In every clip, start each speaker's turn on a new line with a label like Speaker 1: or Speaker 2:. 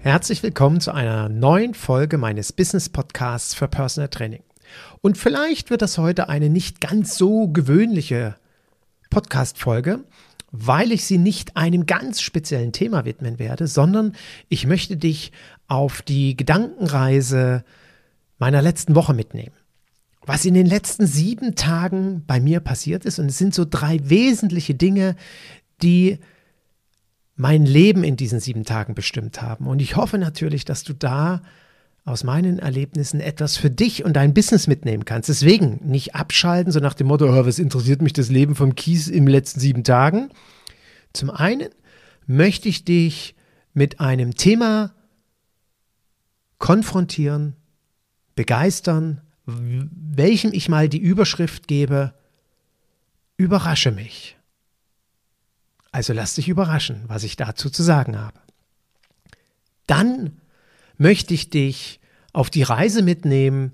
Speaker 1: Herzlich willkommen zu einer neuen Folge meines Business Podcasts für Personal Training. Und vielleicht wird das heute eine nicht ganz so gewöhnliche Podcast-Folge, weil ich sie nicht einem ganz speziellen Thema widmen werde, sondern ich möchte dich auf die Gedankenreise meiner letzten Woche mitnehmen. Was in den letzten sieben Tagen bei mir passiert ist. Und es sind so drei wesentliche Dinge, die mein Leben in diesen sieben Tagen bestimmt haben. Und ich hoffe natürlich, dass du da aus meinen Erlebnissen etwas für dich und dein Business mitnehmen kannst. Deswegen nicht abschalten, so nach dem Motto, oh, was interessiert mich das Leben vom Kies im letzten sieben Tagen. Zum einen möchte ich dich mit einem Thema konfrontieren, begeistern, welchem ich mal die Überschrift gebe, überrasche mich. Also lass dich überraschen, was ich dazu zu sagen habe. Dann möchte ich dich auf die Reise mitnehmen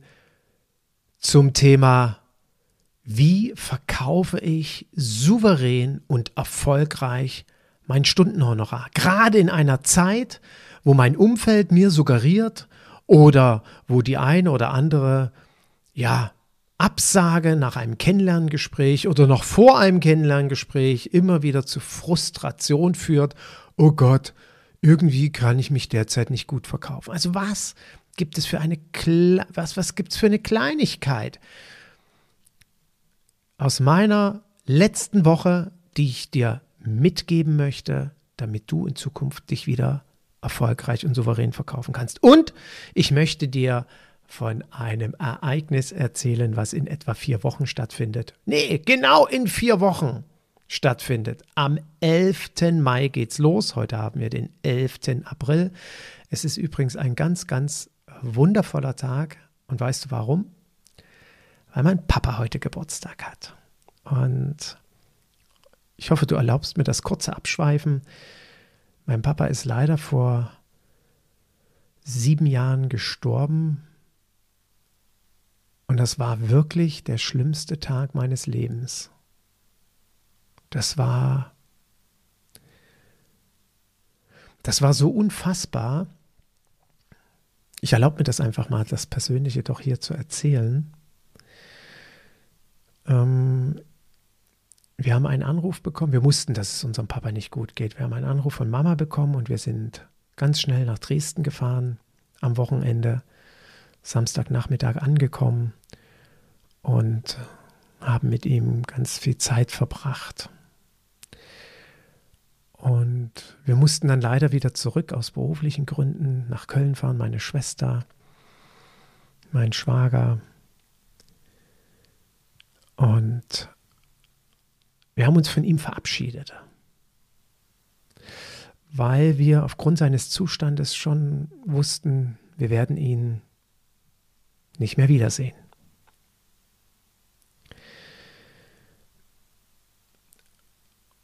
Speaker 1: zum Thema, wie verkaufe ich souverän und erfolgreich mein Stundenhonorar. Gerade in einer Zeit, wo mein Umfeld mir suggeriert oder wo die eine oder andere, ja, Absage nach einem Kennenlerngespräch oder noch vor einem Kennenlerngespräch immer wieder zu Frustration führt. Oh Gott, irgendwie kann ich mich derzeit nicht gut verkaufen. Also was gibt es für eine Kle was was gibt's für eine Kleinigkeit aus meiner letzten Woche, die ich dir mitgeben möchte, damit du in Zukunft dich wieder erfolgreich und souverän verkaufen kannst. Und ich möchte dir von einem Ereignis erzählen, was in etwa vier Wochen stattfindet. Nee, genau in vier Wochen stattfindet. Am 11. Mai geht's los. Heute haben wir den 11. April. Es ist übrigens ein ganz, ganz wundervoller Tag. Und weißt du warum? Weil mein Papa heute Geburtstag hat. Und ich hoffe, du erlaubst mir das kurze Abschweifen. Mein Papa ist leider vor sieben Jahren gestorben. Und das war wirklich der schlimmste Tag meines Lebens. Das war, das war so unfassbar. Ich erlaube mir das einfach mal, das Persönliche doch hier zu erzählen. Ähm, wir haben einen Anruf bekommen. Wir wussten, dass es unserem Papa nicht gut geht. Wir haben einen Anruf von Mama bekommen und wir sind ganz schnell nach Dresden gefahren am Wochenende, Samstagnachmittag angekommen und haben mit ihm ganz viel Zeit verbracht. Und wir mussten dann leider wieder zurück aus beruflichen Gründen nach Köln fahren. Meine Schwester, mein Schwager. Und wir haben uns von ihm verabschiedet, weil wir aufgrund seines Zustandes schon wussten, wir werden ihn nicht mehr wiedersehen.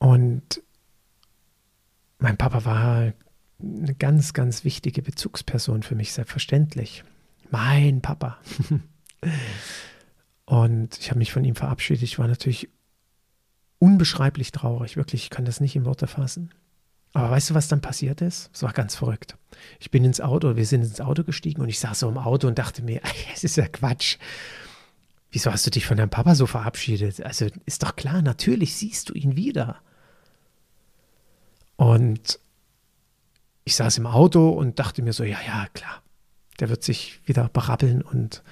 Speaker 1: Und mein Papa war eine ganz, ganz wichtige Bezugsperson für mich, selbstverständlich. Mein Papa. Und ich habe mich von ihm verabschiedet. Ich war natürlich unbeschreiblich traurig, wirklich. Ich kann das nicht in Worte fassen. Aber weißt du, was dann passiert ist? Es war ganz verrückt. Ich bin ins Auto, wir sind ins Auto gestiegen und ich saß so im Auto und dachte mir, es ist ja Quatsch. Wieso hast du dich von deinem Papa so verabschiedet? Also ist doch klar, natürlich siehst du ihn wieder. Und ich saß im Auto und dachte mir so, ja, ja, klar, der wird sich wieder berappeln und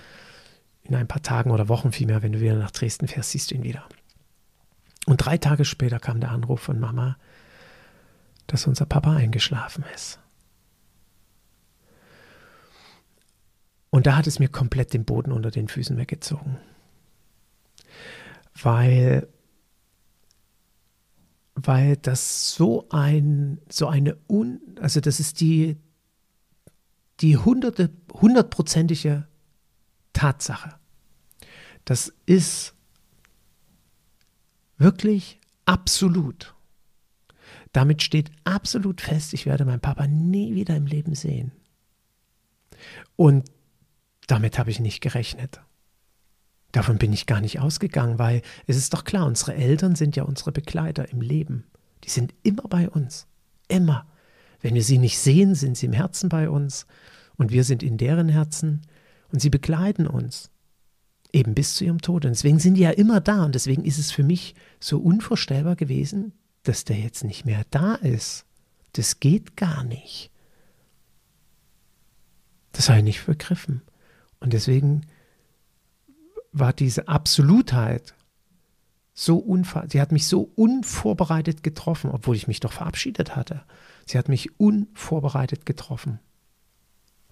Speaker 1: in ein paar Tagen oder Wochen vielmehr, wenn du wieder nach Dresden fährst, siehst du ihn wieder. Und drei Tage später kam der Anruf von Mama, dass unser Papa eingeschlafen ist. Und da hat es mir komplett den Boden unter den Füßen weggezogen. Weil weil das so ein, so eine, un, also das ist die, die hunderte, hundertprozentige Tatsache. Das ist wirklich absolut. Damit steht absolut fest, ich werde meinen Papa nie wieder im Leben sehen. Und damit habe ich nicht gerechnet. Davon bin ich gar nicht ausgegangen, weil es ist doch klar, unsere Eltern sind ja unsere Begleiter im Leben. Die sind immer bei uns. Immer. Wenn wir sie nicht sehen, sind sie im Herzen bei uns und wir sind in deren Herzen und sie begleiten uns. Eben bis zu ihrem Tod. Und deswegen sind die ja immer da und deswegen ist es für mich so unvorstellbar gewesen, dass der jetzt nicht mehr da ist. Das geht gar nicht. Das habe ich nicht begriffen. Und deswegen war diese Absolutheit so unver sie hat mich so unvorbereitet getroffen, obwohl ich mich doch verabschiedet hatte. Sie hat mich unvorbereitet getroffen.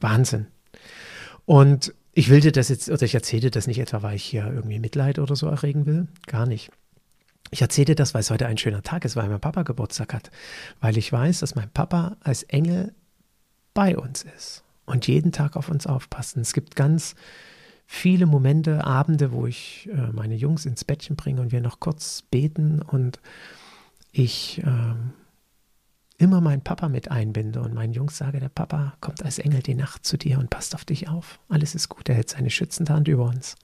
Speaker 1: Wahnsinn. Und ich will dir das jetzt, oder ich erzähle das nicht etwa, weil ich hier irgendwie Mitleid oder so erregen will. Gar nicht. Ich erzähle das, weil es heute ein schöner Tag ist, weil mein Papa Geburtstag hat. Weil ich weiß, dass mein Papa als Engel bei uns ist und jeden Tag auf uns aufpasst. Und es gibt ganz viele Momente, Abende, wo ich äh, meine Jungs ins Bettchen bringe und wir noch kurz beten und ich äh, immer meinen Papa mit einbinde und meinen Jungs sage, der Papa kommt als Engel die Nacht zu dir und passt auf dich auf. Alles ist gut, er hält seine schützende Hand über uns.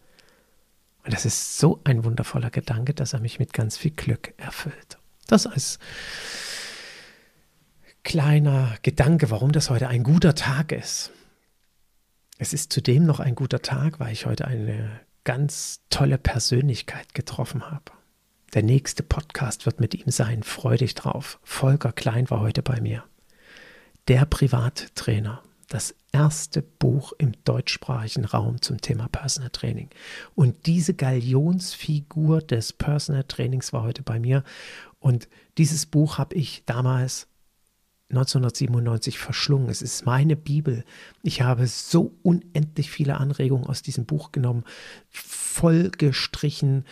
Speaker 1: Und das ist so ein wundervoller Gedanke, dass er mich mit ganz viel Glück erfüllt. Das als kleiner Gedanke, warum das heute ein guter Tag ist. Es ist zudem noch ein guter Tag, weil ich heute eine ganz tolle Persönlichkeit getroffen habe. Der nächste Podcast wird mit ihm sein. Freu dich drauf. Volker Klein war heute bei mir. Der Privattrainer. Das erste Buch im deutschsprachigen Raum zum Thema Personal Training. Und diese Galionsfigur des Personal Trainings war heute bei mir. Und dieses Buch habe ich damals 1997 verschlungen. Es ist meine Bibel. Ich habe so unendlich viele Anregungen aus diesem Buch genommen, voll gestrichen,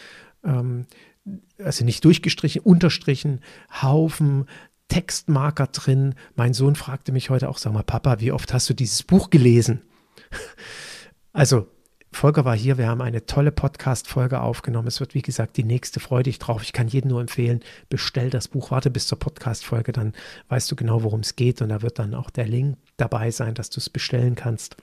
Speaker 1: ähm, also nicht durchgestrichen, unterstrichen, Haufen Textmarker drin. Mein Sohn fragte mich heute auch, sag mal, Papa, wie oft hast du dieses Buch gelesen? Also Volker war hier, wir haben eine tolle Podcast-Folge aufgenommen. Es wird, wie gesagt, die nächste Freude dich drauf. Ich kann jedem nur empfehlen, bestell das Buch, warte bis zur Podcast-Folge, dann weißt du genau, worum es geht und da wird dann auch der Link dabei sein, dass du es bestellen kannst.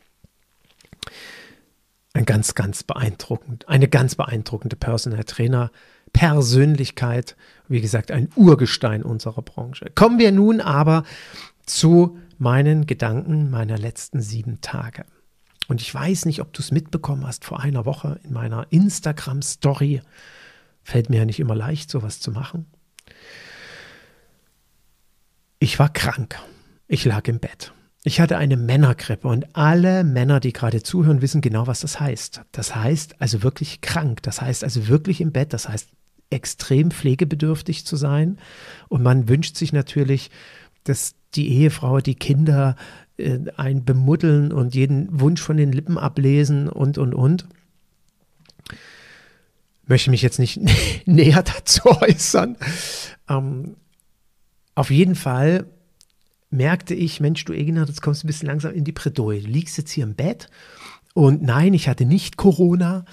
Speaker 1: Ein ganz, ganz beeindruckend, eine ganz beeindruckende Personal Trainer Persönlichkeit, wie gesagt, ein Urgestein unserer Branche. Kommen wir nun aber zu meinen Gedanken meiner letzten sieben Tage. Und ich weiß nicht, ob du es mitbekommen hast vor einer Woche in meiner Instagram-Story. Fällt mir ja nicht immer leicht, sowas zu machen. Ich war krank. Ich lag im Bett. Ich hatte eine Männergrippe und alle Männer, die gerade zuhören, wissen genau, was das heißt. Das heißt also wirklich krank. Das heißt also wirklich im Bett. Das heißt extrem pflegebedürftig zu sein. Und man wünscht sich natürlich, dass die Ehefrau, die Kinder äh, ein bemuddeln und jeden Wunsch von den Lippen ablesen und, und, und. Möchte mich jetzt nicht näher dazu äußern. Ähm, auf jeden Fall merkte ich, Mensch, du Egina, jetzt kommst du ein bisschen langsam in die Bredouille. Du liegst jetzt hier im Bett und nein, ich hatte nicht Corona.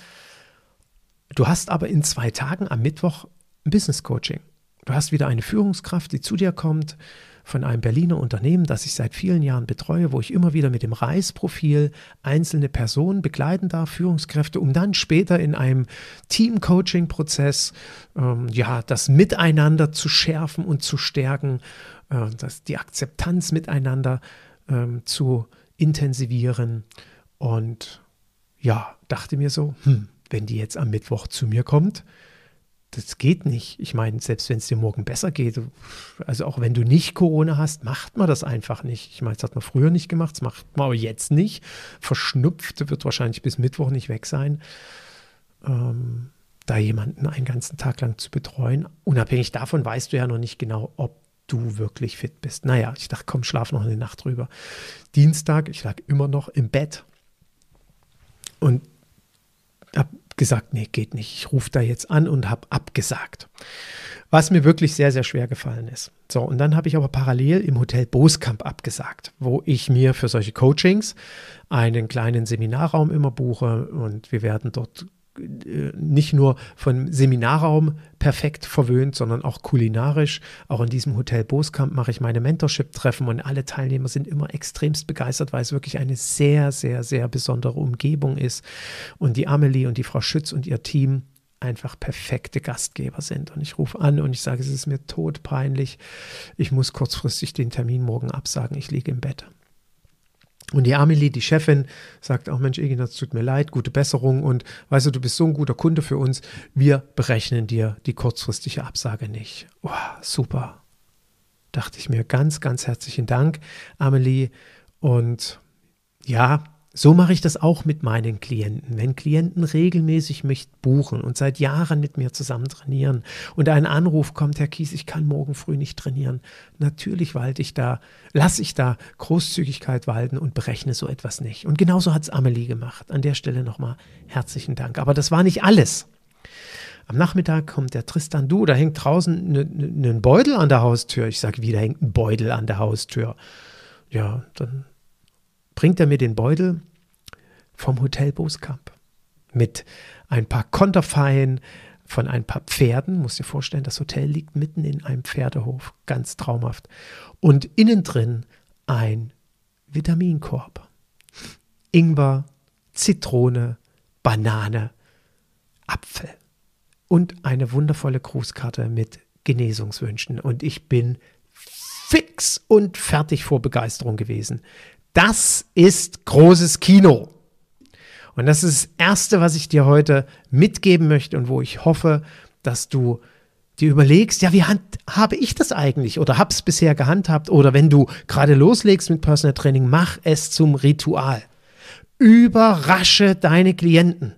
Speaker 1: Du hast aber in zwei Tagen am Mittwoch ein Business Coaching. Du hast wieder eine Führungskraft, die zu dir kommt von einem Berliner Unternehmen, das ich seit vielen Jahren betreue, wo ich immer wieder mit dem Reisprofil einzelne Personen begleiten darf, Führungskräfte, um dann später in einem Team-Coaching-Prozess ähm, ja, das Miteinander zu schärfen und zu stärken, äh, das, die Akzeptanz miteinander ähm, zu intensivieren. Und ja, dachte mir so, hm, wenn die jetzt am Mittwoch zu mir kommt, das geht nicht. Ich meine, selbst wenn es dir morgen besser geht, also auch wenn du nicht Corona hast, macht man das einfach nicht. Ich meine, das hat man früher nicht gemacht, das macht man aber jetzt nicht. Verschnupft wird wahrscheinlich bis Mittwoch nicht weg sein. Ähm, da jemanden einen ganzen Tag lang zu betreuen. Unabhängig davon weißt du ja noch nicht genau, ob du wirklich fit bist. Naja, ich dachte, komm, schlaf noch eine Nacht drüber. Dienstag, ich lag immer noch im Bett und habe gesagt, nee, geht nicht. Ich rufe da jetzt an und habe abgesagt. Was mir wirklich sehr, sehr schwer gefallen ist. So, und dann habe ich aber parallel im Hotel Boskamp abgesagt, wo ich mir für solche Coachings einen kleinen Seminarraum immer buche und wir werden dort nicht nur vom Seminarraum perfekt verwöhnt, sondern auch kulinarisch. Auch in diesem Hotel Boskamp mache ich meine Mentorship-Treffen und alle Teilnehmer sind immer extremst begeistert, weil es wirklich eine sehr, sehr, sehr besondere Umgebung ist. Und die Amelie und die Frau Schütz und ihr Team einfach perfekte Gastgeber sind. Und ich rufe an und ich sage, es ist mir todpeinlich. Ich muss kurzfristig den Termin morgen absagen. Ich liege im Bett. Und die Amelie, die Chefin, sagt auch, Mensch, Ignaz, tut mir leid, gute Besserung und weißt du, du bist so ein guter Kunde für uns, wir berechnen dir die kurzfristige Absage nicht. Oh, super. Dachte ich mir, ganz, ganz herzlichen Dank, Amelie. Und ja, so mache ich das auch mit meinen Klienten. Wenn Klienten regelmäßig mich buchen und seit Jahren mit mir zusammen trainieren und ein Anruf kommt, Herr Kies, ich kann morgen früh nicht trainieren. Natürlich walte ich da, lasse ich da Großzügigkeit walten und berechne so etwas nicht. Und genauso hat es Amelie gemacht. An der Stelle nochmal herzlichen Dank. Aber das war nicht alles. Am Nachmittag kommt der Tristan, du, da hängt draußen ein ne, ne, Beutel an der Haustür. Ich sage, wie, da hängt ein Beutel an der Haustür. Ja, dann bringt er mir den Beutel vom Hotel Boskamp mit ein paar Konterfeien von ein paar Pferden. Muss dir vorstellen, das Hotel liegt mitten in einem Pferdehof, ganz traumhaft. Und innen drin ein Vitaminkorb. Ingwer, Zitrone, Banane, Apfel und eine wundervolle Grußkarte mit Genesungswünschen. Und ich bin fix und fertig vor Begeisterung gewesen. Das ist großes Kino. Und das ist das Erste, was ich dir heute mitgeben möchte und wo ich hoffe, dass du dir überlegst, ja, wie habe ich das eigentlich oder habe es bisher gehandhabt oder wenn du gerade loslegst mit Personal Training, mach es zum Ritual. Überrasche deine Klienten.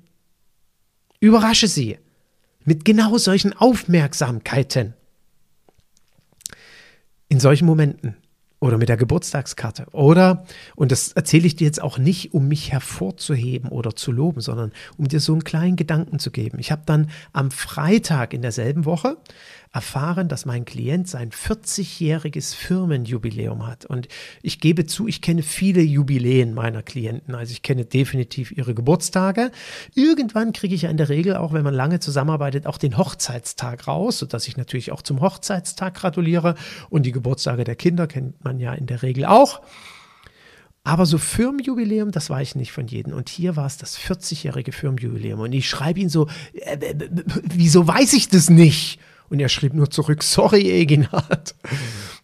Speaker 1: Überrasche sie mit genau solchen Aufmerksamkeiten. In solchen Momenten oder mit der Geburtstagskarte. Oder, und das erzähle ich dir jetzt auch nicht, um mich hervorzuheben oder zu loben, sondern um dir so einen kleinen Gedanken zu geben. Ich habe dann am Freitag in derselben Woche erfahren, dass mein Klient sein 40-jähriges Firmenjubiläum hat. Und ich gebe zu, ich kenne viele Jubiläen meiner Klienten. Also ich kenne definitiv ihre Geburtstage. Irgendwann kriege ich ja in der Regel auch, wenn man lange zusammenarbeitet, auch den Hochzeitstag raus, sodass ich natürlich auch zum Hochzeitstag gratuliere. Und die Geburtstage der Kinder kennt man ja in der Regel auch. Aber so Firmenjubiläum, das war ich nicht von jedem. Und hier war es das 40-jährige Firmenjubiläum. Und ich schreibe ihn so, äh, äh, äh, wieso weiß ich das nicht? Und er schrieb nur zurück, sorry Eginhard,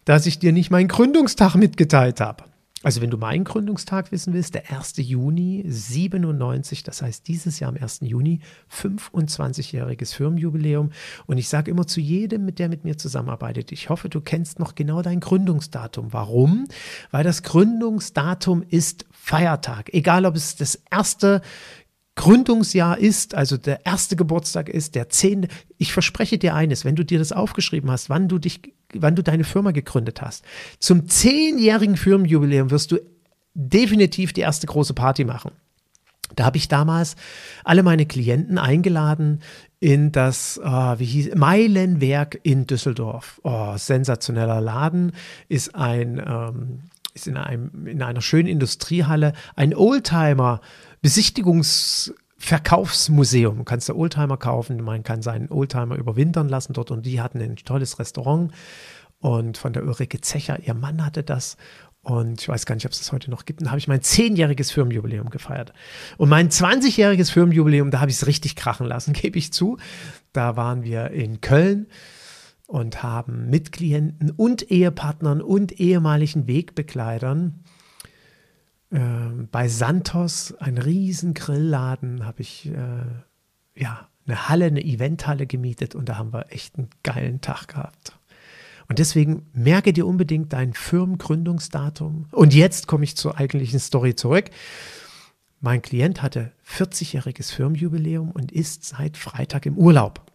Speaker 1: dass ich dir nicht meinen Gründungstag mitgeteilt habe. Also wenn du meinen Gründungstag wissen willst, der 1. Juni 97, das heißt dieses Jahr am 1. Juni, 25-jähriges Firmenjubiläum. Und ich sage immer zu jedem, mit der mit mir zusammenarbeitet, ich hoffe, du kennst noch genau dein Gründungsdatum. Warum? Weil das Gründungsdatum ist Feiertag. Egal, ob es das erste Gründungsjahr ist, also der erste Geburtstag ist, der zehnte. Ich verspreche dir eines, wenn du dir das aufgeschrieben hast, wann du dich, wann du deine Firma gegründet hast, zum zehnjährigen Firmenjubiläum wirst du definitiv die erste große Party machen. Da habe ich damals alle meine Klienten eingeladen in das, uh, wie hieß, Meilenwerk in Düsseldorf. Oh, sensationeller Laden, ist ein, ähm, ist in einem, in einer schönen Industriehalle, ein Oldtimer, Besichtigungsverkaufsmuseum. Du kannst da Oldtimer kaufen, man kann seinen Oldtimer überwintern lassen dort und die hatten ein tolles Restaurant und von der Ulrike Zecher, ihr Mann hatte das und ich weiß gar nicht, ob es das heute noch gibt. Und da habe ich mein zehnjähriges Firmenjubiläum gefeiert. Und mein 20-jähriges Firmenjubiläum, da habe ich es richtig krachen lassen, gebe ich zu. Da waren wir in Köln und haben mit Klienten und Ehepartnern und ehemaligen Wegbegleitern ähm, bei Santos, ein riesen Grillladen, habe ich äh, ja eine Halle, eine Eventhalle gemietet und da haben wir echt einen geilen Tag gehabt. Und deswegen merke dir unbedingt dein Firmengründungsdatum. Und jetzt komme ich zur eigentlichen Story zurück. Mein Klient hatte 40-jähriges Firmenjubiläum und ist seit Freitag im Urlaub.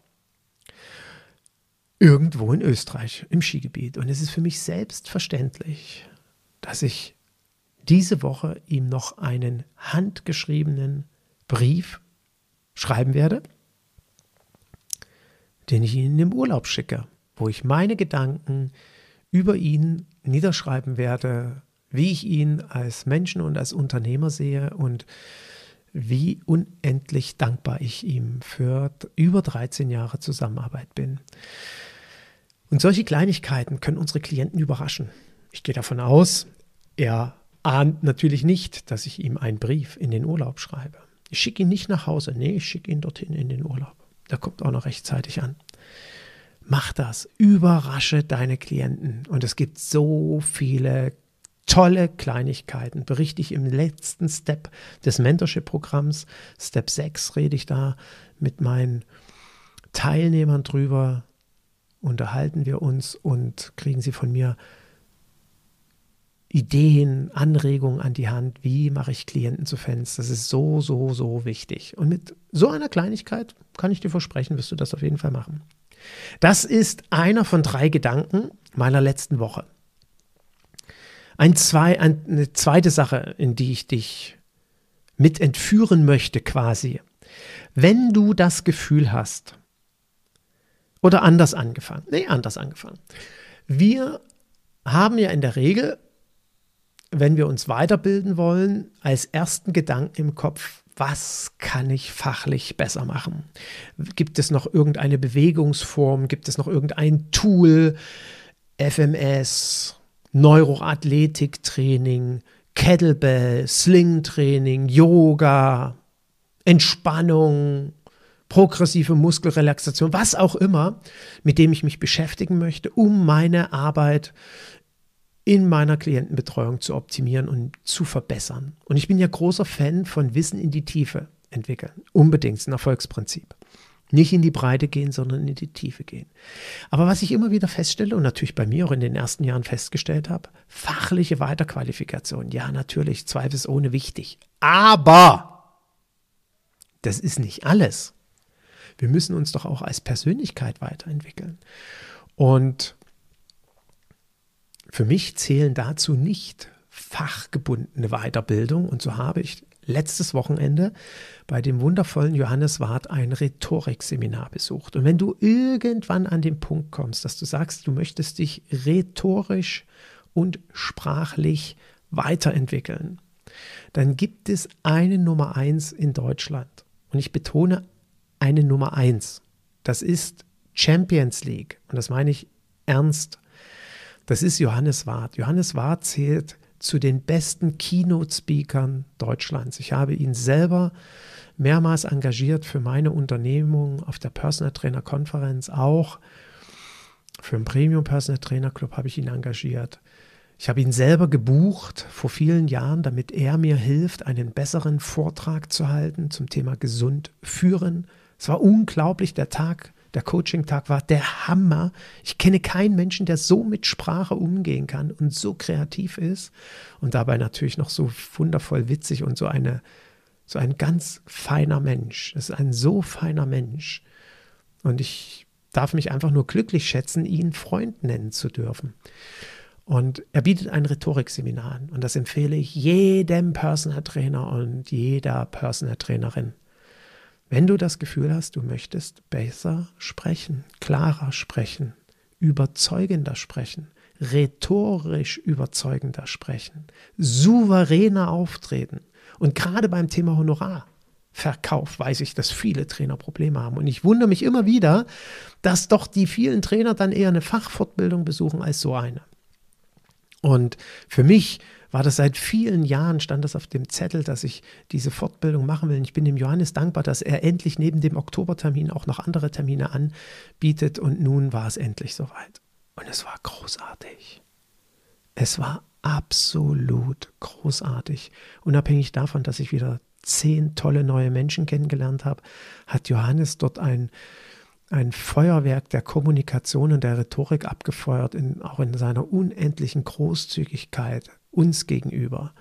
Speaker 1: Irgendwo in Österreich, im Skigebiet. Und es ist für mich selbstverständlich, dass ich diese Woche ihm noch einen handgeschriebenen Brief schreiben werde, den ich Ihnen im Urlaub schicke, wo ich meine Gedanken über ihn niederschreiben werde, wie ich ihn als Menschen und als Unternehmer sehe und wie unendlich dankbar ich ihm für über 13 Jahre Zusammenarbeit bin. Und solche Kleinigkeiten können unsere Klienten überraschen. Ich gehe davon aus, er ahnt natürlich nicht, dass ich ihm einen Brief in den Urlaub schreibe. Ich schicke ihn nicht nach Hause, nee, ich schicke ihn dorthin in den Urlaub. Der kommt auch noch rechtzeitig an. Mach das, überrasche deine Klienten. Und es gibt so viele tolle Kleinigkeiten. Berichte ich im letzten Step des Mentorship-Programms, Step 6, rede ich da mit meinen Teilnehmern drüber, unterhalten wir uns und kriegen sie von mir Ideen, Anregungen an die Hand, wie mache ich Klienten zu Fans. Das ist so, so, so wichtig. Und mit so einer Kleinigkeit kann ich dir versprechen, wirst du das auf jeden Fall machen. Das ist einer von drei Gedanken meiner letzten Woche. Ein zwei, eine zweite Sache, in die ich dich mit entführen möchte quasi. Wenn du das Gefühl hast, oder anders angefangen, nee, anders angefangen. Wir haben ja in der Regel wenn wir uns weiterbilden wollen, als ersten Gedanken im Kopf, was kann ich fachlich besser machen? Gibt es noch irgendeine Bewegungsform? Gibt es noch irgendein Tool? FMS, Neuroathletiktraining, Kettlebell, Sling-Training, Yoga, Entspannung, progressive Muskelrelaxation, was auch immer, mit dem ich mich beschäftigen möchte, um meine Arbeit in meiner Klientenbetreuung zu optimieren und zu verbessern. Und ich bin ja großer Fan von Wissen in die Tiefe entwickeln. Unbedingt ein Erfolgsprinzip. Nicht in die Breite gehen, sondern in die Tiefe gehen. Aber was ich immer wieder feststelle und natürlich bei mir auch in den ersten Jahren festgestellt habe, fachliche Weiterqualifikation, ja natürlich, zweifelsohne wichtig. Aber das ist nicht alles. Wir müssen uns doch auch als Persönlichkeit weiterentwickeln. Und für mich zählen dazu nicht fachgebundene Weiterbildung. Und so habe ich letztes Wochenende bei dem wundervollen Johannes Wart ein Rhetorikseminar besucht. Und wenn du irgendwann an den Punkt kommst, dass du sagst, du möchtest dich rhetorisch und sprachlich weiterentwickeln, dann gibt es eine Nummer eins in Deutschland. Und ich betone eine Nummer eins. Das ist Champions League. Und das meine ich ernst. Das ist Johannes Ward. Johannes Ward zählt zu den besten Keynote-Speakern Deutschlands. Ich habe ihn selber mehrmals engagiert für meine Unternehmung auf der Personal Trainer Konferenz auch. Für den Premium Personal Trainer Club habe ich ihn engagiert. Ich habe ihn selber gebucht vor vielen Jahren, damit er mir hilft, einen besseren Vortrag zu halten zum Thema gesund führen. Es war unglaublich, der Tag der Coaching-Tag war der Hammer. Ich kenne keinen Menschen, der so mit Sprache umgehen kann und so kreativ ist und dabei natürlich noch so wundervoll witzig und so eine so ein ganz feiner Mensch. Das ist ein so feiner Mensch. Und ich darf mich einfach nur glücklich schätzen, ihn Freund nennen zu dürfen. Und er bietet ein Rhetorikseminar an. Und das empfehle ich jedem Personal Trainer und jeder Personal Trainerin. Wenn du das Gefühl hast, du möchtest besser sprechen, klarer sprechen, überzeugender sprechen, rhetorisch überzeugender sprechen, souveräner auftreten und gerade beim Thema Honorar. Verkauf weiß ich, dass viele Trainer Probleme haben. Und ich wundere mich immer wieder, dass doch die vielen Trainer dann eher eine Fachfortbildung besuchen als so eine. Und für mich war das seit vielen Jahren, stand das auf dem Zettel, dass ich diese Fortbildung machen will. Und ich bin dem Johannes dankbar, dass er endlich neben dem Oktobertermin auch noch andere Termine anbietet. Und nun war es endlich soweit. Und es war großartig. Es war absolut großartig. Unabhängig davon, dass ich wieder zehn tolle neue Menschen kennengelernt habe, hat Johannes dort ein ein Feuerwerk der Kommunikation und der Rhetorik abgefeuert, in, auch in seiner unendlichen Großzügigkeit uns gegenüber,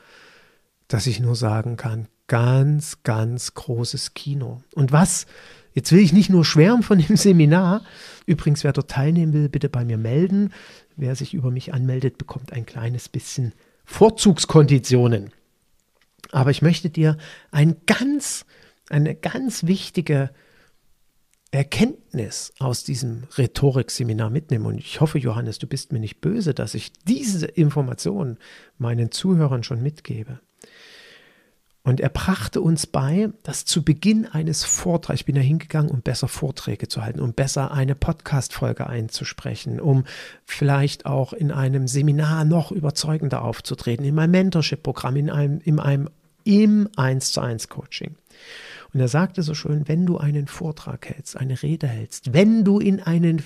Speaker 1: dass ich nur sagen kann, ganz, ganz großes Kino. Und was, jetzt will ich nicht nur schwärmen von dem Seminar, übrigens, wer dort teilnehmen will, bitte bei mir melden. Wer sich über mich anmeldet, bekommt ein kleines bisschen Vorzugskonditionen. Aber ich möchte dir ein ganz eine ganz wichtige Erkenntnis aus diesem Rhetorikseminar mitnehmen. Und ich hoffe, Johannes, du bist mir nicht böse, dass ich diese Informationen meinen Zuhörern schon mitgebe. Und er brachte uns bei, dass zu Beginn eines Vortrags, ich bin da hingegangen, um besser Vorträge zu halten, um besser eine Podcast-Folge einzusprechen, um vielleicht auch in einem Seminar noch überzeugender aufzutreten, in meinem Mentorship-Programm, in einem, in einem, im 1 zu 1 Coaching. Und er sagte so schön, wenn du einen Vortrag hältst, eine Rede hältst, wenn du in einen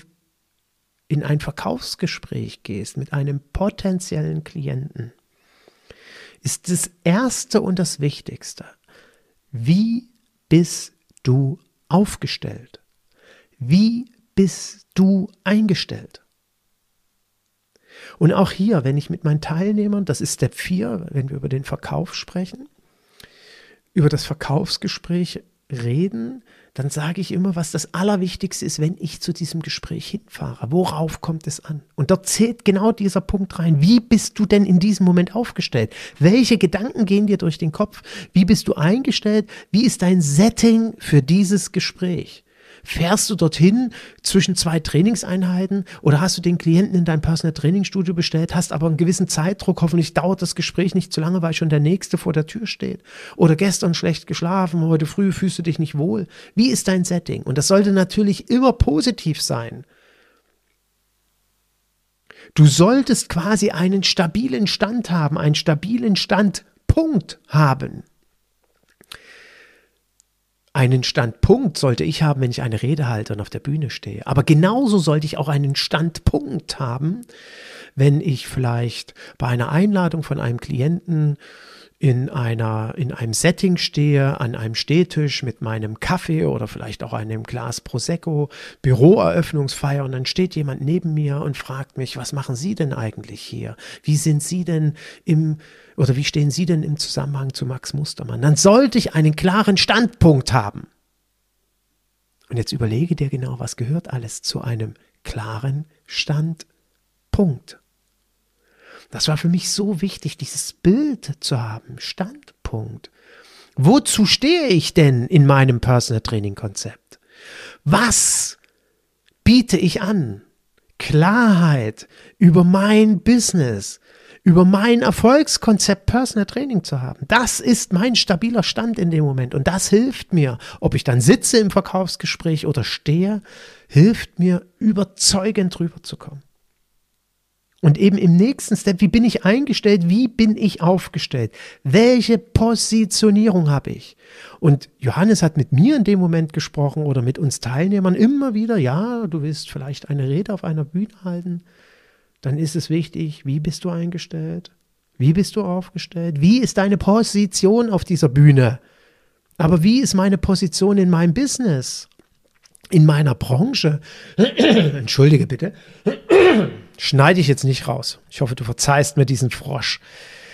Speaker 1: in ein Verkaufsgespräch gehst mit einem potenziellen Klienten, ist das Erste und das Wichtigste. Wie bist du aufgestellt? Wie bist du eingestellt? Und auch hier, wenn ich mit meinen Teilnehmern, das ist Step 4, wenn wir über den Verkauf sprechen, über das Verkaufsgespräch reden, dann sage ich immer, was das Allerwichtigste ist, wenn ich zu diesem Gespräch hinfahre. Worauf kommt es an? Und dort zählt genau dieser Punkt rein. Wie bist du denn in diesem Moment aufgestellt? Welche Gedanken gehen dir durch den Kopf? Wie bist du eingestellt? Wie ist dein Setting für dieses Gespräch? Fährst du dorthin zwischen zwei Trainingseinheiten oder hast du den Klienten in dein Personal Training Studio bestellt, hast aber einen gewissen Zeitdruck, hoffentlich dauert das Gespräch nicht zu lange, weil schon der nächste vor der Tür steht oder gestern schlecht geschlafen, heute früh fühlst du dich nicht wohl. Wie ist dein Setting? Und das sollte natürlich immer positiv sein. Du solltest quasi einen stabilen Stand haben, einen stabilen Standpunkt haben. Einen Standpunkt sollte ich haben, wenn ich eine Rede halte und auf der Bühne stehe. Aber genauso sollte ich auch einen Standpunkt haben, wenn ich vielleicht bei einer Einladung von einem Klienten in einer, in einem Setting stehe, an einem Stehtisch mit meinem Kaffee oder vielleicht auch einem Glas Prosecco, Büroeröffnungsfeier und dann steht jemand neben mir und fragt mich, was machen Sie denn eigentlich hier? Wie sind Sie denn im, oder wie stehen Sie denn im Zusammenhang zu Max Mustermann? Dann sollte ich einen klaren Standpunkt haben. Und jetzt überlege dir genau, was gehört alles zu einem klaren Standpunkt. Das war für mich so wichtig, dieses Bild zu haben, Standpunkt. Wozu stehe ich denn in meinem Personal Training Konzept? Was biete ich an? Klarheit über mein Business, über mein Erfolgskonzept Personal Training zu haben. Das ist mein stabiler Stand in dem Moment und das hilft mir, ob ich dann sitze im Verkaufsgespräch oder stehe, hilft mir überzeugend drüber zu kommen. Und eben im nächsten Step, wie bin ich eingestellt, wie bin ich aufgestellt, welche Positionierung habe ich. Und Johannes hat mit mir in dem Moment gesprochen oder mit uns Teilnehmern immer wieder, ja, du willst vielleicht eine Rede auf einer Bühne halten, dann ist es wichtig, wie bist du eingestellt, wie bist du aufgestellt, wie ist deine Position auf dieser Bühne, aber wie ist meine Position in meinem Business, in meiner Branche. Entschuldige bitte schneide ich jetzt nicht raus. Ich hoffe, du verzeihst mir diesen Frosch.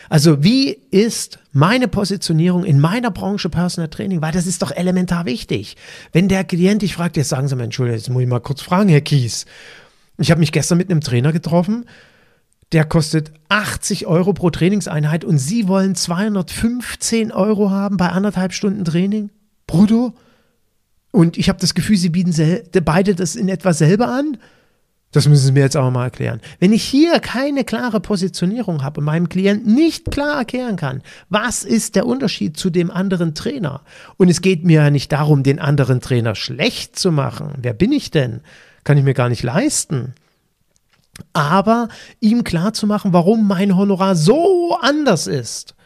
Speaker 1: Also wie ist meine Positionierung in meiner Branche Personal Training? Weil das ist doch elementar wichtig. Wenn der Klient dich fragt, jetzt sagen Sie mal, Entschuldigung, jetzt muss ich mal kurz fragen, Herr Kies. Ich habe mich gestern mit einem Trainer getroffen, der kostet 80 Euro pro Trainingseinheit und Sie wollen 215 Euro haben bei anderthalb Stunden Training? Brutto? Und ich habe das Gefühl, Sie bieten beide das in etwa selber an? Das müssen Sie mir jetzt auch mal erklären. Wenn ich hier keine klare Positionierung habe und meinem Klienten nicht klar erklären kann, was ist der Unterschied zu dem anderen Trainer? Und es geht mir ja nicht darum, den anderen Trainer schlecht zu machen. Wer bin ich denn? Kann ich mir gar nicht leisten. Aber ihm klar zu machen, warum mein Honorar so anders ist.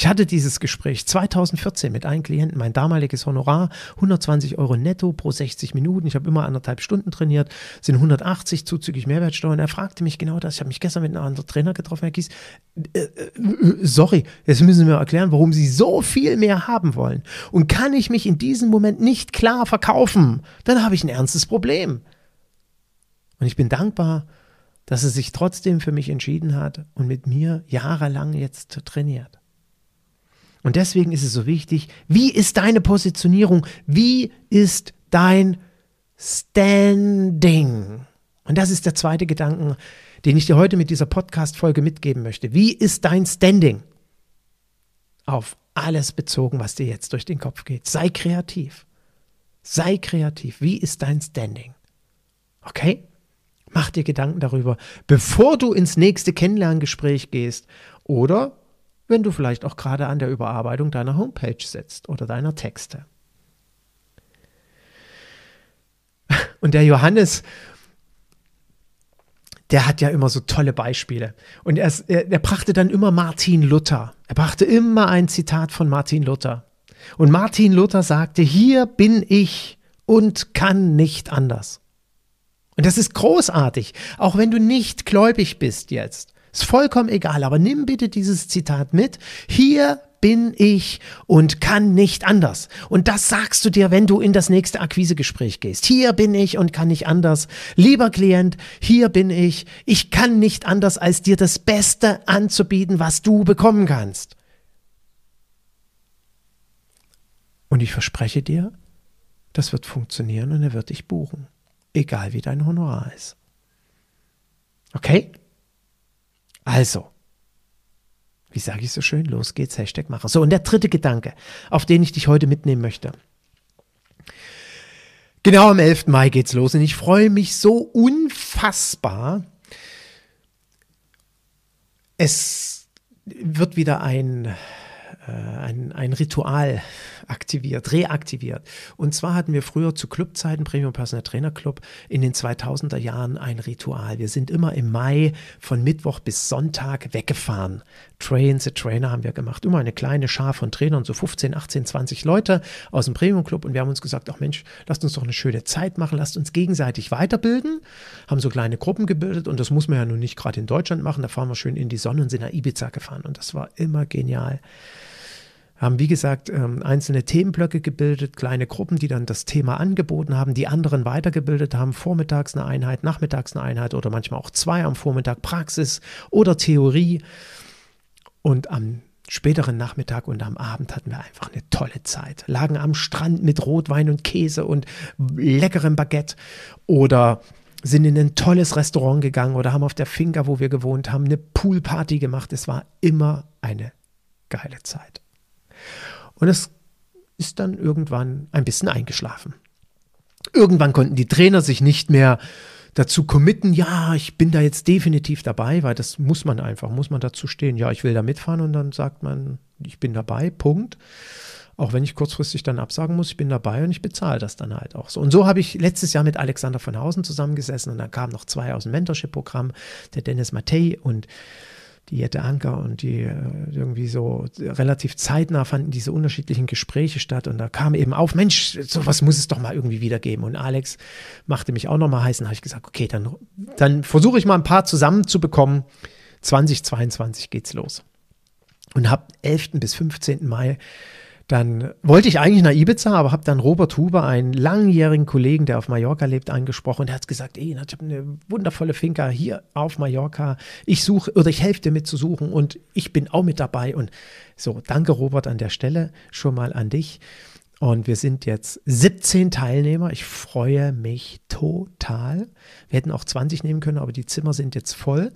Speaker 1: Ich hatte dieses Gespräch 2014 mit einem Klienten, mein damaliges Honorar, 120 Euro netto pro 60 Minuten. Ich habe immer anderthalb Stunden trainiert, sind 180 zuzüglich Mehrwertsteuer. Und er fragte mich genau das. Ich habe mich gestern mit einem anderen Trainer getroffen, Herr Kies. Äh, äh, sorry, jetzt müssen mir erklären, warum Sie so viel mehr haben wollen. Und kann ich mich in diesem Moment nicht klar verkaufen, dann habe ich ein ernstes Problem. Und ich bin dankbar, dass er sich trotzdem für mich entschieden hat und mit mir jahrelang jetzt trainiert. Und deswegen ist es so wichtig, wie ist deine Positionierung? Wie ist dein Standing? Und das ist der zweite Gedanke, den ich dir heute mit dieser Podcast-Folge mitgeben möchte. Wie ist dein Standing? Auf alles bezogen, was dir jetzt durch den Kopf geht. Sei kreativ. Sei kreativ. Wie ist dein Standing? Okay? Mach dir Gedanken darüber, bevor du ins nächste Kennenlerngespräch gehst oder wenn du vielleicht auch gerade an der Überarbeitung deiner Homepage sitzt oder deiner Texte. Und der Johannes, der hat ja immer so tolle Beispiele. Und er, er, er brachte dann immer Martin Luther. Er brachte immer ein Zitat von Martin Luther. Und Martin Luther sagte, hier bin ich und kann nicht anders. Und das ist großartig, auch wenn du nicht gläubig bist jetzt. Ist vollkommen egal, aber nimm bitte dieses Zitat mit. Hier bin ich und kann nicht anders. Und das sagst du dir, wenn du in das nächste Akquisegespräch gehst. Hier bin ich und kann nicht anders. Lieber Klient, hier bin ich. Ich kann nicht anders, als dir das Beste anzubieten, was du bekommen kannst. Und ich verspreche dir, das wird funktionieren und er wird dich buchen. Egal wie dein Honorar ist. Okay? Also, wie sage ich so schön? Los geht's, Hashtag machen. So, und der dritte Gedanke, auf den ich dich heute mitnehmen möchte. Genau am 11. Mai geht's los und ich freue mich so unfassbar. Es wird wieder ein äh, ein, ein Ritual aktiviert, reaktiviert. Und zwar hatten wir früher zu Clubzeiten, Premium Personal Trainer Club, in den 2000er Jahren ein Ritual. Wir sind immer im Mai von Mittwoch bis Sonntag weggefahren. Train the Trainer haben wir gemacht. Immer eine kleine Schar von Trainern, so 15, 18, 20 Leute aus dem Premium Club. Und wir haben uns gesagt, ach Mensch, lasst uns doch eine schöne Zeit machen, lasst uns gegenseitig weiterbilden. Haben so kleine Gruppen gebildet und das muss man ja nun nicht gerade in Deutschland machen. Da fahren wir schön in die Sonne und sind nach Ibiza gefahren. Und das war immer genial haben, wie gesagt, ähm, einzelne Themenblöcke gebildet, kleine Gruppen, die dann das Thema angeboten haben, die anderen weitergebildet haben, vormittags eine Einheit, nachmittags eine Einheit oder manchmal auch zwei am Vormittag Praxis oder Theorie. Und am späteren Nachmittag und am Abend hatten wir einfach eine tolle Zeit. Lagen am Strand mit Rotwein und Käse und leckerem Baguette oder sind in ein tolles Restaurant gegangen oder haben auf der Finca, wo wir gewohnt haben, eine Poolparty gemacht. Es war immer eine geile Zeit. Und es ist dann irgendwann ein bisschen eingeschlafen. Irgendwann konnten die Trainer sich nicht mehr dazu committen, ja, ich bin da jetzt definitiv dabei, weil das muss man einfach, muss man dazu stehen, ja, ich will da mitfahren und dann sagt man, ich bin dabei, Punkt. Auch wenn ich kurzfristig dann absagen muss, ich bin dabei und ich bezahle das dann halt auch so. Und so habe ich letztes Jahr mit Alexander von Hausen zusammengesessen und da kamen noch zwei aus dem Mentorship-Programm, der Dennis Mattei und die Jette Anker und die äh, irgendwie so relativ zeitnah fanden diese unterschiedlichen Gespräche statt und da kam eben auf, Mensch, sowas muss es doch mal irgendwie wieder geben. Und Alex machte mich auch nochmal heiß und habe ich gesagt, okay, dann, dann versuche ich mal ein paar zusammenzubekommen. 2022 geht's los. Und habe 11. bis 15. Mai dann wollte ich eigentlich nach Ibiza, aber habe dann Robert Huber, einen langjährigen Kollegen, der auf Mallorca lebt, angesprochen. Der hat gesagt, ey, ich habe eine wundervolle Finca hier auf Mallorca. Ich suche oder ich helfe dir mit zu suchen und ich bin auch mit dabei. Und so, danke Robert an der Stelle schon mal an dich. Und wir sind jetzt 17 Teilnehmer. Ich freue mich total. Wir hätten auch 20 nehmen können, aber die Zimmer sind jetzt voll.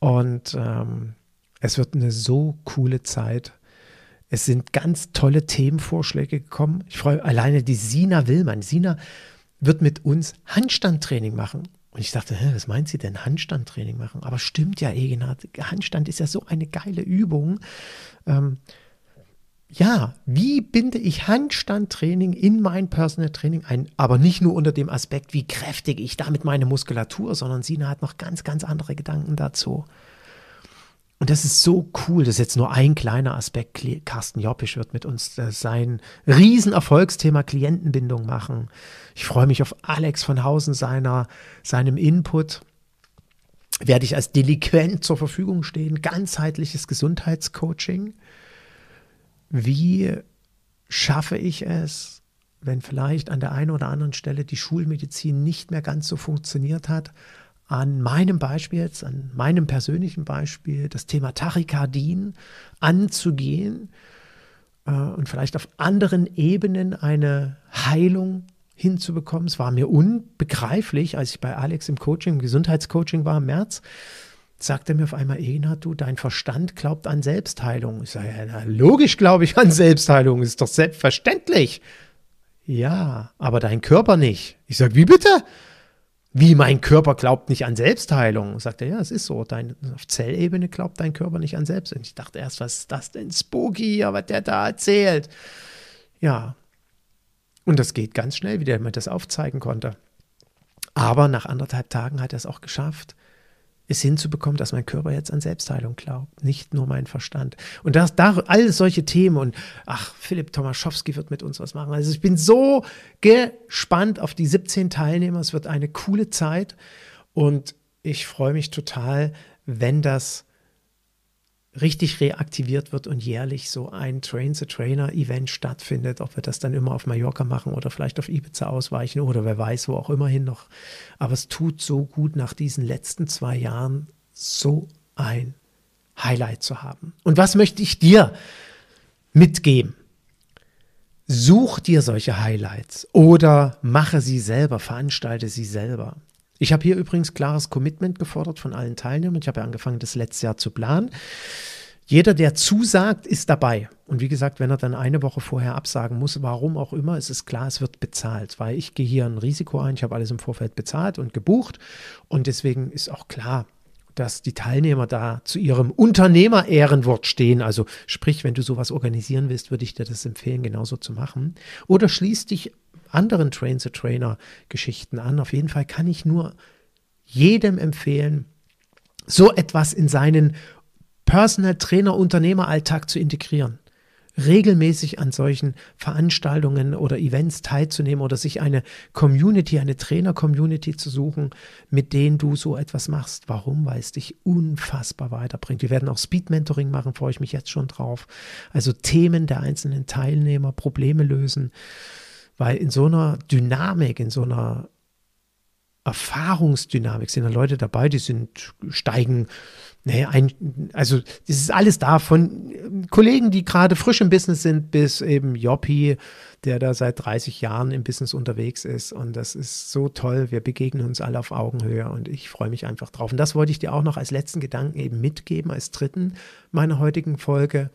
Speaker 1: Und ähm, es wird eine so coole Zeit. Es sind ganz tolle Themenvorschläge gekommen. Ich freue alleine die Sina Willmann. Sina wird mit uns Handstandtraining machen. Und ich dachte, hä, was meint sie denn, Handstandtraining machen? Aber stimmt ja, Egenhard. Handstand ist ja so eine geile Übung. Ähm, ja, wie binde ich Handstandtraining in mein Personal Training ein? Aber nicht nur unter dem Aspekt, wie kräftig ich damit meine Muskulatur, sondern Sina hat noch ganz, ganz andere Gedanken dazu. Und das ist so cool. Das ist jetzt nur ein kleiner Aspekt. Carsten Joppisch wird mit uns äh, sein Riesenerfolgsthema Klientenbindung machen. Ich freue mich auf Alex von Hausen, seiner, seinem Input. Werde ich als Delinquent zur Verfügung stehen. Ganzheitliches Gesundheitscoaching. Wie schaffe ich es, wenn vielleicht an der einen oder anderen Stelle die Schulmedizin nicht mehr ganz so funktioniert hat, an meinem Beispiel jetzt, an meinem persönlichen Beispiel, das Thema Tachykardien anzugehen äh, und vielleicht auf anderen Ebenen eine Heilung hinzubekommen. Es war mir unbegreiflich, als ich bei Alex im Coaching, im Gesundheitscoaching war im März, sagt er mir auf einmal, Ena, du, dein Verstand glaubt an Selbstheilung. Ich sage, ja, logisch glaube ich an Selbstheilung, ist doch selbstverständlich. Ja, aber dein Körper nicht. Ich sage, wie bitte? Wie mein Körper glaubt nicht an Selbstheilung. Sagt er, ja, es ist so. Dein, auf Zellebene glaubt dein Körper nicht an Selbstheilung. Ich dachte erst, was ist das denn spooky, was der da erzählt? Ja. Und das geht ganz schnell, wie der mir das aufzeigen konnte. Aber nach anderthalb Tagen hat er es auch geschafft, es hinzubekommen, dass mein Körper jetzt an Selbstheilung glaubt, nicht nur mein Verstand. Und das, da, all solche Themen und ach, Philipp Tomaschowski wird mit uns was machen. Also ich bin so gespannt auf die 17 Teilnehmer. Es wird eine coole Zeit und ich freue mich total, wenn das richtig reaktiviert wird und jährlich so ein Train-the-Trainer-Event stattfindet, ob wir das dann immer auf Mallorca machen oder vielleicht auf Ibiza ausweichen oder wer weiß, wo auch immerhin noch. Aber es tut so gut, nach diesen letzten zwei Jahren so ein Highlight zu haben. Und was möchte ich dir mitgeben? Such dir solche Highlights oder mache sie selber, veranstalte sie selber. Ich habe hier übrigens klares Commitment gefordert von allen Teilnehmern. Ich habe ja angefangen, das letzte Jahr zu planen. Jeder, der zusagt, ist dabei. Und wie gesagt, wenn er dann eine Woche vorher absagen muss, warum auch immer, ist es klar, es wird bezahlt, weil ich gehe hier ein Risiko ein. Ich habe alles im Vorfeld bezahlt und gebucht. Und deswegen ist auch klar, dass die Teilnehmer da zu ihrem Unternehmer-Ehrenwort stehen. Also sprich, wenn du sowas organisieren willst, würde ich dir das empfehlen, genauso zu machen. Oder schließ dich anderen Train-the-Trainer-Geschichten an. Auf jeden Fall kann ich nur jedem empfehlen, so etwas in seinen Personal Trainer Unternehmeralltag zu integrieren. Regelmäßig an solchen Veranstaltungen oder Events teilzunehmen oder sich eine Community, eine Trainer-Community zu suchen, mit denen du so etwas machst. Warum? Weil es dich unfassbar weiterbringt. Wir werden auch Speed-Mentoring machen, freue ich mich jetzt schon drauf. Also Themen der einzelnen Teilnehmer, Probleme lösen. Weil in so einer Dynamik, in so einer Erfahrungsdynamik sind da Leute dabei, die sind, steigen, naja, ein, also das ist alles da von Kollegen, die gerade frisch im Business sind, bis eben Joppi, der da seit 30 Jahren im Business unterwegs ist. Und das ist so toll. Wir begegnen uns alle auf Augenhöhe und ich freue mich einfach drauf. Und das wollte ich dir auch noch als letzten Gedanken eben mitgeben, als dritten meiner heutigen Folge.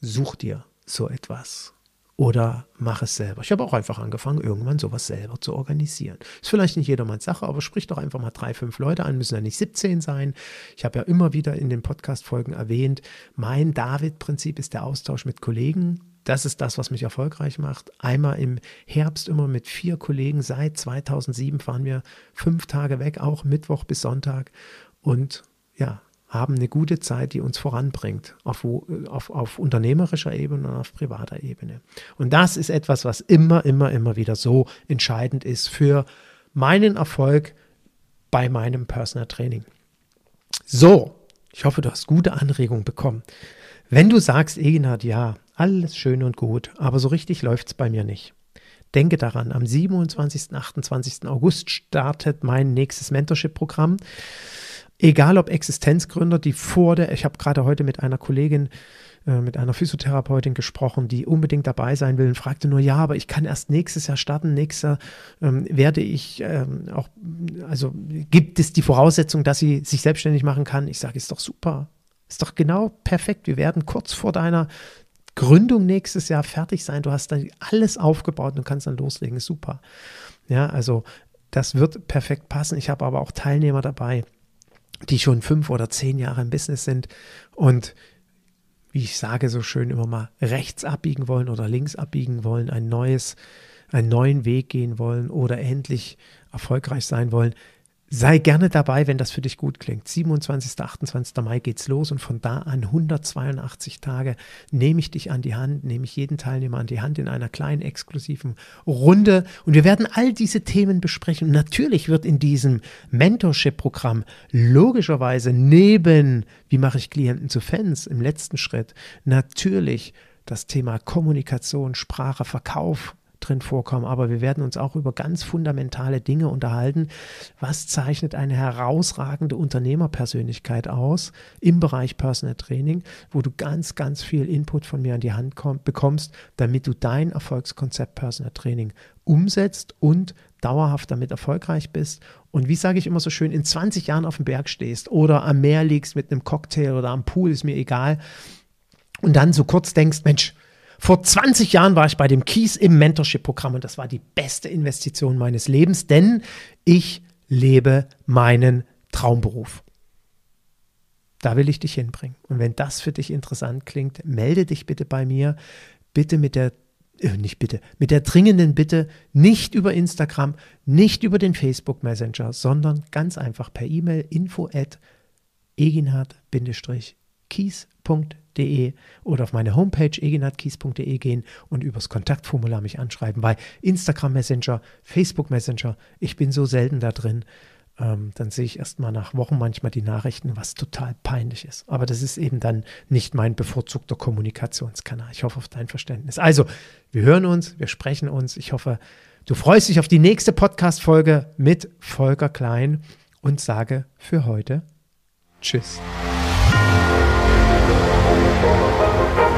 Speaker 1: Such dir so etwas oder mach es selber. Ich habe auch einfach angefangen, irgendwann sowas selber zu organisieren. Ist vielleicht nicht jedermanns Sache, aber sprich doch einfach mal drei, fünf Leute an, müssen ja nicht 17 sein. Ich habe ja immer wieder in den Podcast-Folgen erwähnt, mein David-Prinzip ist der Austausch mit Kollegen. Das ist das, was mich erfolgreich macht. Einmal im Herbst immer mit vier Kollegen. Seit 2007 fahren wir fünf Tage weg, auch Mittwoch bis Sonntag. Und ja, haben eine gute Zeit, die uns voranbringt, auf, auf, auf unternehmerischer Ebene und auf privater Ebene. Und das ist etwas, was immer, immer, immer wieder so entscheidend ist für meinen Erfolg bei meinem Personal Training. So, ich hoffe, du hast gute Anregungen bekommen. Wenn du sagst, Eginhard, ja, alles schön und gut, aber so richtig läuft es bei mir nicht. Denke daran, am 27. 28. August startet mein nächstes Mentorship-Programm. Egal ob Existenzgründer, die vor der, ich habe gerade heute mit einer Kollegin, äh, mit einer Physiotherapeutin gesprochen, die unbedingt dabei sein will und fragte nur, ja, aber ich kann erst nächstes Jahr starten, nächstes Jahr ähm, werde ich ähm, auch, also gibt es die Voraussetzung, dass sie sich selbstständig machen kann? Ich sage, ist doch super, ist doch genau perfekt. Wir werden kurz vor deiner Gründung nächstes Jahr fertig sein. Du hast dann alles aufgebaut und kannst dann loslegen. Super. Ja, also das wird perfekt passen. Ich habe aber auch Teilnehmer dabei, die schon fünf oder zehn Jahre im Business sind und wie ich sage so schön immer mal rechts abbiegen wollen oder links abbiegen wollen, ein neues, einen neuen Weg gehen wollen oder endlich erfolgreich sein wollen, Sei gerne dabei, wenn das für dich gut klingt. 27. 28. Mai geht's los und von da an 182 Tage nehme ich dich an die Hand, nehme ich jeden Teilnehmer an die Hand in einer kleinen exklusiven Runde und wir werden all diese Themen besprechen. Und natürlich wird in diesem Mentorship-Programm logischerweise neben, wie mache ich Klienten zu Fans im letzten Schritt, natürlich das Thema Kommunikation, Sprache, Verkauf drin vorkommen, aber wir werden uns auch über ganz fundamentale Dinge unterhalten. Was zeichnet eine herausragende Unternehmerpersönlichkeit aus im Bereich Personal Training, wo du ganz, ganz viel Input von mir an die Hand komm, bekommst, damit du dein Erfolgskonzept Personal Training umsetzt und dauerhaft damit erfolgreich bist? Und wie sage ich immer so schön, in 20 Jahren auf dem Berg stehst oder am Meer liegst mit einem Cocktail oder am Pool, ist mir egal, und dann so kurz denkst, Mensch, vor 20 Jahren war ich bei dem Kies im Mentorship-Programm und das war die beste Investition meines Lebens, denn ich lebe meinen Traumberuf. Da will ich dich hinbringen. Und wenn das für dich interessant klingt, melde dich bitte bei mir. Bitte mit der, äh, nicht bitte, mit der dringenden Bitte, nicht über Instagram, nicht über den Facebook Messenger, sondern ganz einfach per E-Mail info at eginhard-kies.de kies.de oder auf meine Homepage eginatkies.de gehen und übers Kontaktformular mich anschreiben, weil Instagram Messenger, Facebook Messenger, ich bin so selten da drin. Ähm, dann sehe ich erst mal nach Wochen manchmal die Nachrichten, was total peinlich ist. Aber das ist eben dann nicht mein bevorzugter Kommunikationskanal. Ich hoffe auf dein Verständnis. Also, wir hören uns, wir sprechen uns. Ich hoffe, du freust dich auf die nächste Podcast-Folge mit Volker Klein und sage für heute Tschüss. Música